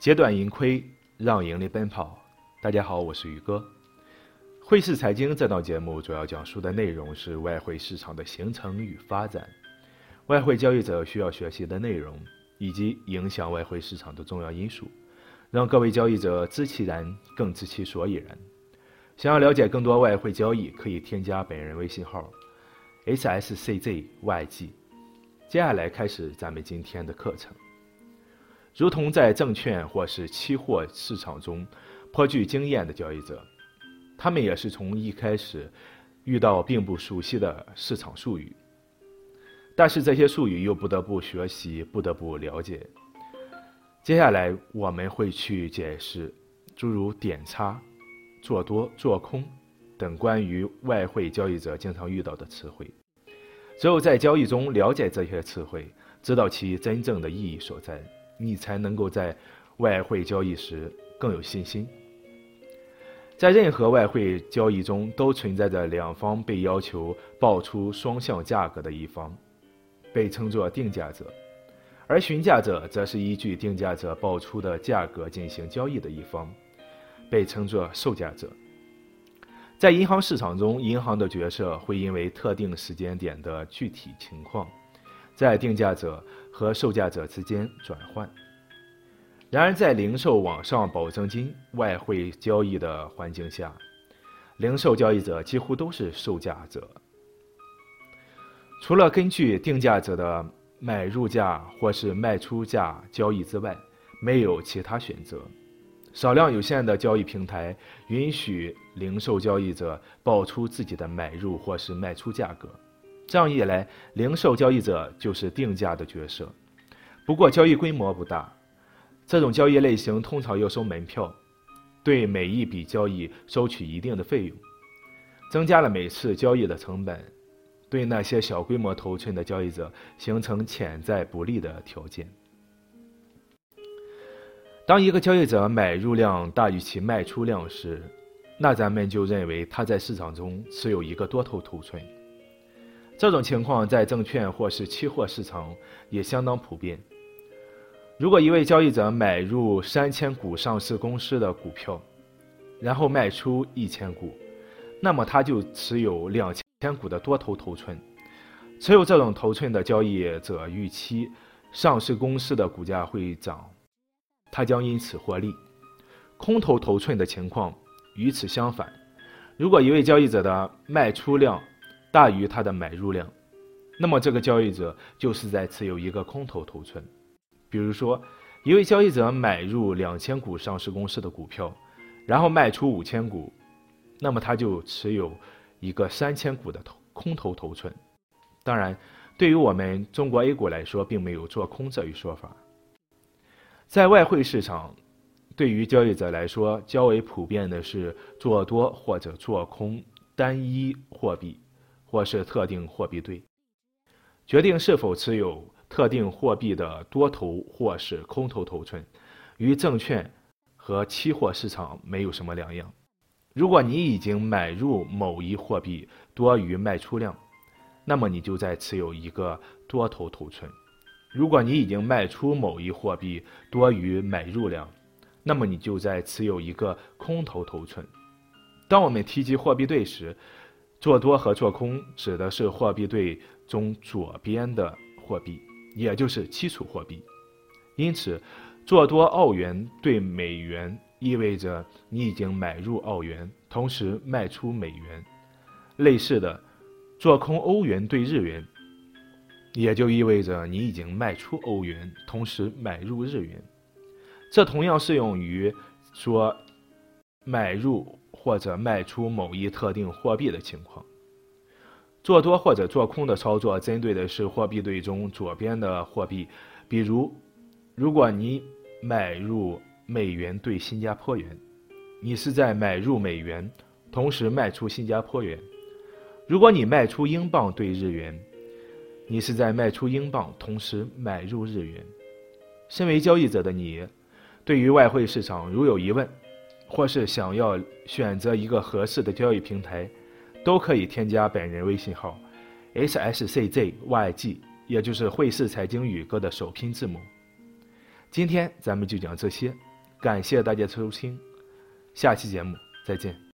截断盈亏，让盈利奔跑。大家好，我是宇哥。汇市财经这档节目主要讲述的内容是外汇市场的形成与发展，外汇交易者需要学习的内容，以及影响外汇市场的重要因素，让各位交易者知其然，更知其所以然。想要了解更多外汇交易，可以添加本人微信号：hsczyg。接下来开始咱们今天的课程。如同在证券或是期货市场中颇具经验的交易者，他们也是从一开始遇到并不熟悉的市场术语，但是这些术语又不得不学习，不得不了解。接下来我们会去解释诸如点差、做多、做空等关于外汇交易者经常遇到的词汇。只有在交易中了解这些词汇，知道其真正的意义所在。你才能够在外汇交易时更有信心。在任何外汇交易中，都存在着两方被要求报出双向价格的一方，被称作定价者；而询价者则是依据定价者报出的价格进行交易的一方，被称作售价者。在银行市场中，银行的角色会因为特定时间点的具体情况。在定价者和售价者之间转换。然而，在零售网上保证金外汇交易的环境下，零售交易者几乎都是售价者，除了根据定价者的买入价或是卖出价交易之外，没有其他选择。少量有限的交易平台允许零售交易者报出自己的买入或是卖出价格。这样一来，零售交易者就是定价的角色。不过，交易规模不大，这种交易类型通常要收门票，对每一笔交易收取一定的费用，增加了每次交易的成本，对那些小规模头寸的交易者形成潜在不利的条件。当一个交易者买入量大于其卖出量时，那咱们就认为他在市场中持有一个多头头寸。这种情况在证券或是期货市场也相当普遍。如果一位交易者买入三千股上市公司的股票，然后卖出一千股，那么他就持有两千股的多头头寸。持有这种头寸的交易者预期上市公司的股价会涨，他将因此获利。空头头寸的情况与此相反。如果一位交易者的卖出量，大于它的买入量，那么这个交易者就是在持有一个空头头寸。比如说，一位交易者买入两千股上市公司的股票，然后卖出五千股，那么他就持有一个三千股的头空头头寸。当然，对于我们中国 A 股来说，并没有做空这一说法。在外汇市场，对于交易者来说，较为普遍的是做多或者做空单一货币。或是特定货币对，决定是否持有特定货币的多头或是空头头寸，与证券和期货市场没有什么两样。如果你已经买入某一货币多于卖出量，那么你就在持有一个多头头寸；如果你已经卖出某一货币多于买入量，那么你就在持有一个空头头寸。当我们提及货币对时，做多和做空指的是货币对中左边的货币，也就是基础货币。因此，做多澳元对美元意味着你已经买入澳元，同时卖出美元。类似的，做空欧元对日元，也就意味着你已经卖出欧元，同时买入日元。这同样适用于说买入。或者卖出某一特定货币的情况，做多或者做空的操作针对的是货币对中左边的货币，比如，如果你买入美元兑新加坡元，你是在买入美元，同时卖出新加坡元；如果你卖出英镑兑日元，你是在卖出英镑，同时买入日元。身为交易者的你，对于外汇市场如有疑问。或是想要选择一个合适的交易平台，都可以添加本人微信号：hsczyg，也就是汇市财经宇哥的首拼字母。今天咱们就讲这些，感谢大家收听，下期节目再见。